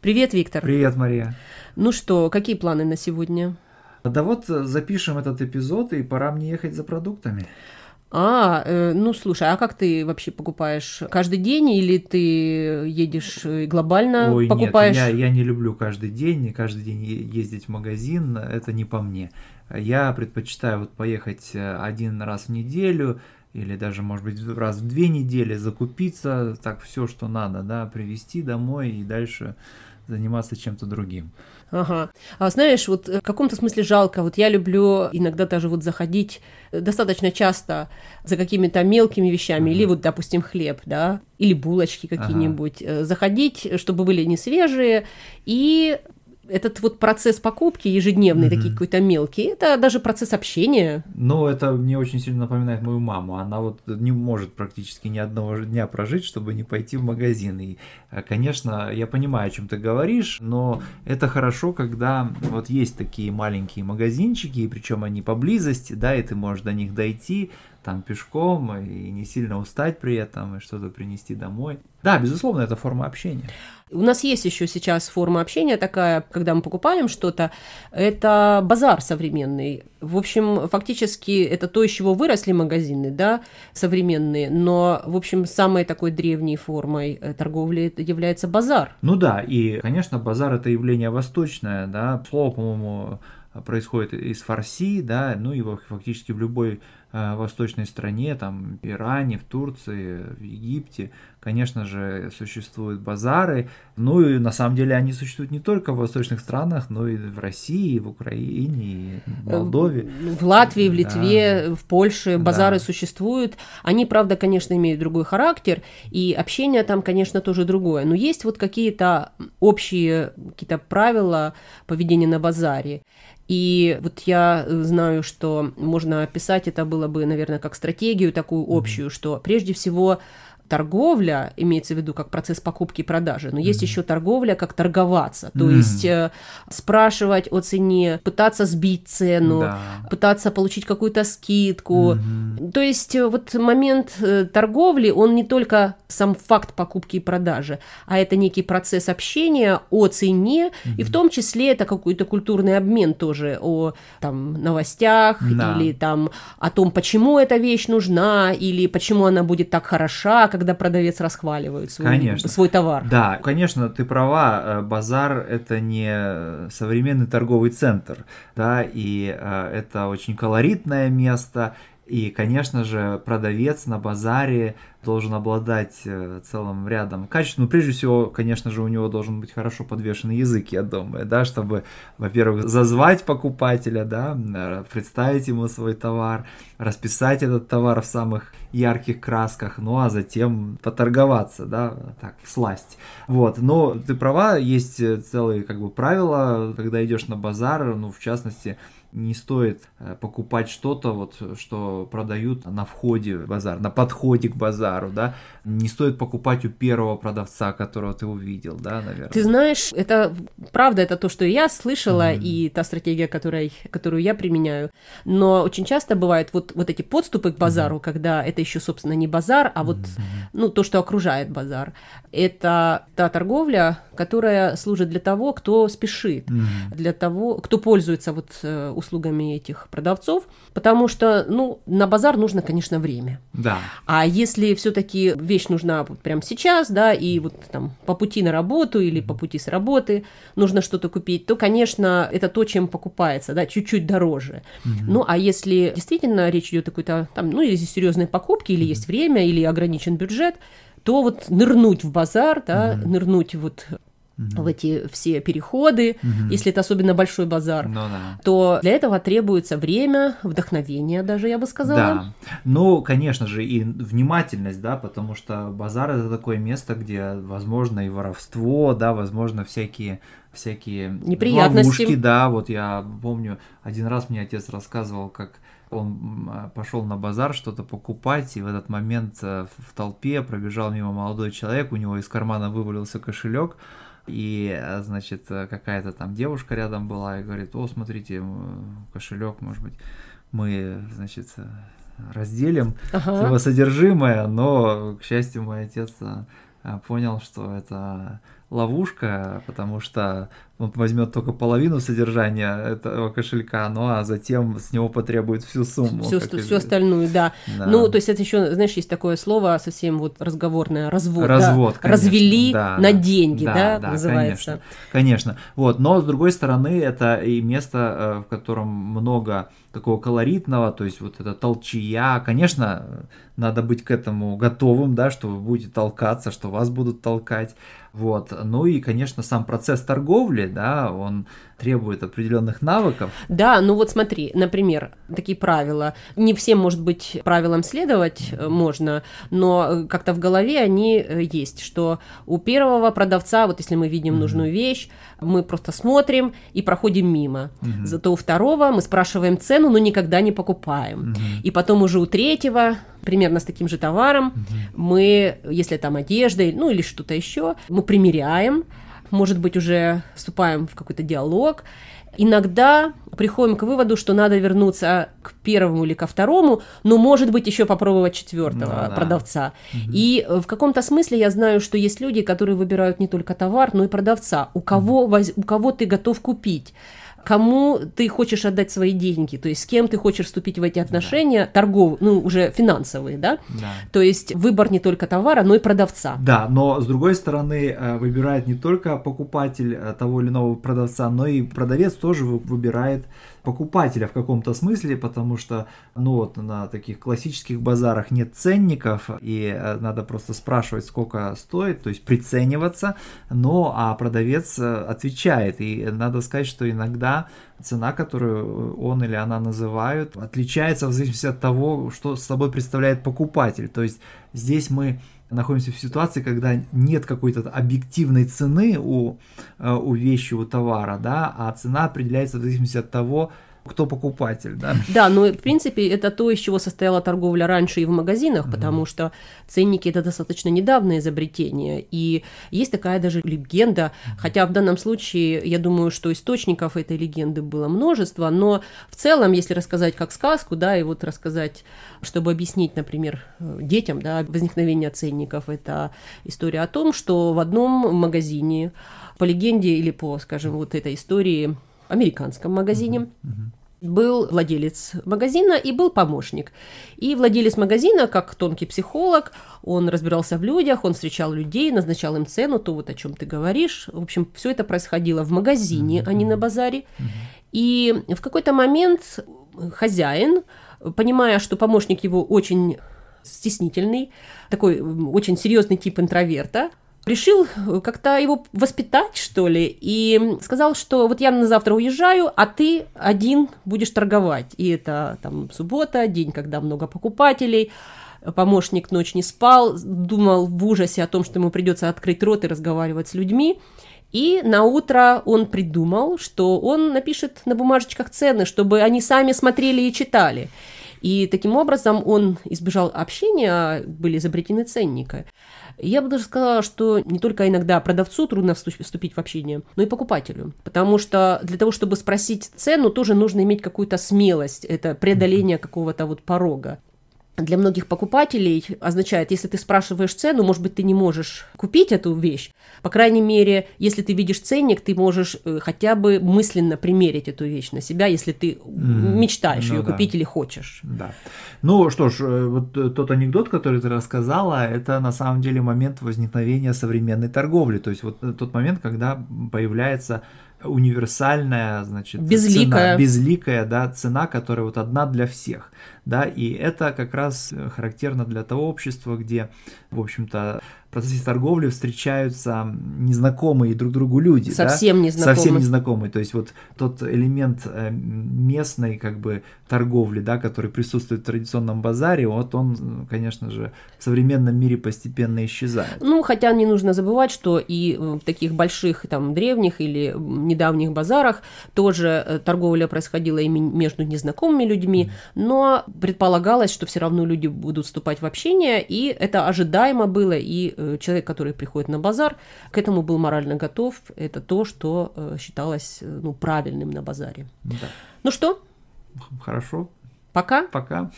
Привет, Виктор. Привет, Мария. Ну что, какие планы на сегодня? Да вот запишем этот эпизод, и пора мне ехать за продуктами. А, э, ну слушай, а как ты вообще покупаешь? Каждый день или ты едешь э, глобально Ой, покупаешь? нет, я, я не люблю каждый день, не каждый день ездить в магазин, это не по мне. Я предпочитаю вот поехать э, один раз в неделю или даже, может быть, раз в две недели, закупиться, так все, что надо, да, привезти домой и дальше заниматься чем-то другим. Ага. А знаешь, вот в каком-то смысле жалко. Вот я люблю иногда даже вот заходить достаточно часто за какими-то мелкими вещами, или вот, допустим, хлеб, да, или булочки какие-нибудь, ага. заходить, чтобы были не свежие, и этот вот процесс покупки ежедневный, mm-hmm. такие какой-то мелкий, это даже процесс общения. Ну, это мне очень сильно напоминает мою маму. Она вот не может практически ни одного дня прожить, чтобы не пойти в магазин. И, э, конечно, я понимаю, о чем ты говоришь, но это хорошо, когда вот есть такие маленькие магазинчики, и причем они поблизости, да, и ты можешь до них дойти, там пешком и не сильно устать при этом и что-то принести домой. Да, безусловно, это форма общения. У нас есть еще сейчас форма общения такая, когда мы покупаем что-то, это базар современный. В общем, фактически это то, из чего выросли магазины, да, современные, но, в общем, самой такой древней формой э, торговли является базар. Ну да, и, конечно, базар это явление восточное, да, слово, по-моему, происходит из фарси, да, ну и фактически в любой восточной стране, там, в Иране, в Турции, в Египте, конечно же, существуют базары, ну и на самом деле они существуют не только в восточных странах, но и в России, и в Украине, и в Молдове. В Латвии, в Литве, да. в Польше базары да. существуют. Они, правда, конечно, имеют другой характер, и общение там, конечно, тоже другое. Но есть вот какие-то общие какие-то правила поведения на базаре. И вот я знаю, что можно описать это было бы, наверное, как стратегию такую общую, что прежде всего торговля, имеется в виду как процесс покупки и продажи, но mm-hmm. есть еще торговля как торговаться, то mm-hmm. есть э, спрашивать о цене, пытаться сбить цену, да. пытаться получить какую-то скидку. Mm-hmm. То есть э, вот момент э, торговли, он не только сам факт покупки и продажи, а это некий процесс общения о цене, mm-hmm. и в том числе это какой-то культурный обмен тоже о там новостях да. или там о том, почему эта вещь нужна или почему она будет так хороша, когда продавец расхваливает свой, конечно. свой товар. Да, конечно, ты права, э, базар это не современный торговый центр, да, и э, это очень колоритное место, и, конечно же, продавец на базаре должен обладать э, целым рядом качеств. Ну, прежде всего, конечно же, у него должен быть хорошо подвешенный язык, я думаю, да, чтобы, во-первых, зазвать покупателя, да, э, представить ему свой товар, расписать этот товар в самых ярких красках, ну, а затем поторговаться, да, так, сласть. Вот, но ты права, есть целые, как бы, правила, когда идешь на базар, ну, в частности, не стоит э, покупать что-то, вот, что продают на входе в базар, на подходе к базару, да, не стоит покупать у первого продавца, которого ты увидел, да, наверное. Ты знаешь, это правда, это то, что я слышала, mm-hmm. и та стратегия, которой, которую я применяю, но очень часто бывают вот, вот эти подступы к базару, mm-hmm. когда это еще, собственно, не базар, а вот, mm-hmm. ну, то, что окружает базар. Это та торговля, которая служит для того, кто спешит, mm-hmm. для того, кто пользуется вот э, услугами этих продавцов, потому что, ну, на базар нужно, конечно, время. Да. А если все-таки вещь нужна прямо сейчас, да, и вот там по пути на работу или по пути с работы нужно что-то купить, то, конечно, это то, чем покупается, да, чуть-чуть дороже. Mm-hmm. Ну, а если действительно речь идет о какой-то там, ну, или серьезной покупке, или mm-hmm. есть время, или ограничен бюджет, то вот нырнуть в базар, да, mm-hmm. нырнуть вот угу. в эти все переходы, угу. если это особенно большой базар, ну, да. то для этого требуется время, вдохновение даже, я бы сказала. Да, ну, конечно же, и внимательность, да, потому что базар это такое место, где возможно и воровство, да, возможно всякие всякие неприятности. ловушки, да, вот я помню, один раз мне отец рассказывал, как он пошел на базар что-то покупать, и в этот момент э, в толпе пробежал мимо молодой человек, у него из кармана вывалился кошелек, и, э, значит, э, какая-то там девушка рядом была и говорит, о, смотрите, кошелек, может быть, мы, значит, разделим ага. его содержимое, но, к счастью, мой отец понял, что это ловушка, потому что он возьмет только половину содержания этого кошелька, ну а затем с него потребует всю сумму. Всю, всю остальную, да. да. Ну, то есть это еще, знаешь, есть такое слово совсем вот разговорное, развод. Развод, да? Развели да, на деньги, да, да, да называется. Конечно, конечно. Вот, но с другой стороны, это и место, э, в котором много такого колоритного, то есть вот это толчья. Конечно, надо быть к этому готовым, да, что вы будете толкаться, что вас будут толкать. Вот. Ну и, конечно, сам процесс торговли, да, он требует определенных навыков. Да, ну вот смотри, например, такие правила. Не всем, может быть, правилам следовать э, можно, но э, как-то в голове они э, есть, что у первого продавца, вот если мы видим mm-hmm. нужную вещь, мы просто смотрим и проходим мимо. Mm-hmm. Зато у второго мы спрашиваем цену, но никогда не покупаем. Mm-hmm. И потом уже у третьего примерно с таким же товаром mm-hmm. мы, если там одежда, ну или что-то еще, мы примеряем, может быть, уже вступаем в какой-то диалог. Иногда приходим к выводу, что надо вернуться к первому или ко второму, но, может быть, еще попробовать четвертого ну, продавца. Да. И в каком-то смысле я знаю, что есть люди, которые выбирают не только товар, но и продавца. У кого, воз... у кого ты готов купить кому ты хочешь отдать свои деньги, то есть с кем ты хочешь вступить в эти отношения, да. торгов, ну, уже финансовые, да? да? То есть выбор не только товара, но и продавца. Да, но с другой стороны, э, выбирает не только покупатель э, того или иного продавца, но и продавец тоже выбирает покупателя в каком-то смысле, потому что, ну вот на таких классических базарах нет ценников, и э, надо просто спрашивать, сколько стоит, то есть прицениваться, но а продавец э, отвечает, и надо сказать, что иногда цена, которую он или она называют, отличается в зависимости от того, что с собой представляет покупатель, то есть здесь мы находимся в ситуации, когда нет какой-то объективной цены у, э, у вещи, у товара, да, а цена определяется в зависимости от того, кто покупатель, да? Да, но в принципе это то, из чего состояла торговля раньше и в магазинах, mm-hmm. потому что ценники это достаточно недавнее изобретение, и есть такая даже легенда, хотя в данном случае я думаю, что источников этой легенды было множество, но в целом, если рассказать как сказку, да, и вот рассказать, чтобы объяснить, например, детям, да, возникновение ценников, это история о том, что в одном магазине по легенде или по, скажем, вот этой истории американском магазине. Был владелец магазина и был помощник. И владелец магазина, как тонкий психолог, он разбирался в людях, он встречал людей, назначал им цену, то вот о чем ты говоришь. В общем, все это происходило в магазине, а не на базаре. И в какой-то момент хозяин, понимая, что помощник его очень стеснительный, такой очень серьезный тип интроверта, решил э, как-то его воспитать, что ли, и сказал, что вот я на завтра уезжаю, а ты один будешь торговать. И это там суббота, день, когда много покупателей. Помощник ночь не спал, думал в ужасе о том, что ему придется открыть рот и разговаривать с людьми. И на утро он придумал, что он напишет на бумажечках цены, чтобы они сами смотрели и читали. И таким образом он избежал общения, были изобретены ценники. Я бы даже сказала, что не только иногда продавцу трудно вступить в общение, но и покупателю. Потому что для того, чтобы спросить цену, тоже нужно иметь какую-то смелость. Это преодоление какого-то вот порога для многих покупателей означает, если ты спрашиваешь цену, может быть, ты не можешь купить эту вещь. По крайней мере, если ты видишь ценник, ты можешь э, хотя бы мысленно примерить эту вещь на себя, если ты mm, мечтаешь ну, ее да. купить или хочешь. Да. Ну что ж, э, вот э, тот анекдот, который ты рассказала, это на самом деле момент возникновения современной торговли. То есть вот тот момент, когда появляется универсальная, значит, безликая. цена, безликая, да, цена, которая вот одна для всех, да, и это как раз характерно для того общества, где, в общем-то, процессе торговли встречаются незнакомые друг другу люди. Совсем да? незнакомые. Совсем незнакомые. То есть вот тот элемент э, местной как бы торговли, да, который присутствует в традиционном базаре, вот он, конечно же, в современном мире постепенно исчезает. Ну, хотя не нужно забывать, что и в таких больших там древних или недавних базарах тоже э, торговля происходила и между незнакомыми людьми, но предполагалось, что все равно люди будут вступать в общение, и это ожидаемо было, и э, человек, который приходит на базар, к этому был морально готов. Это то, что э, считалось э, ну, правильным на базаре. Да. Ну что? Хорошо. Пока. Пока.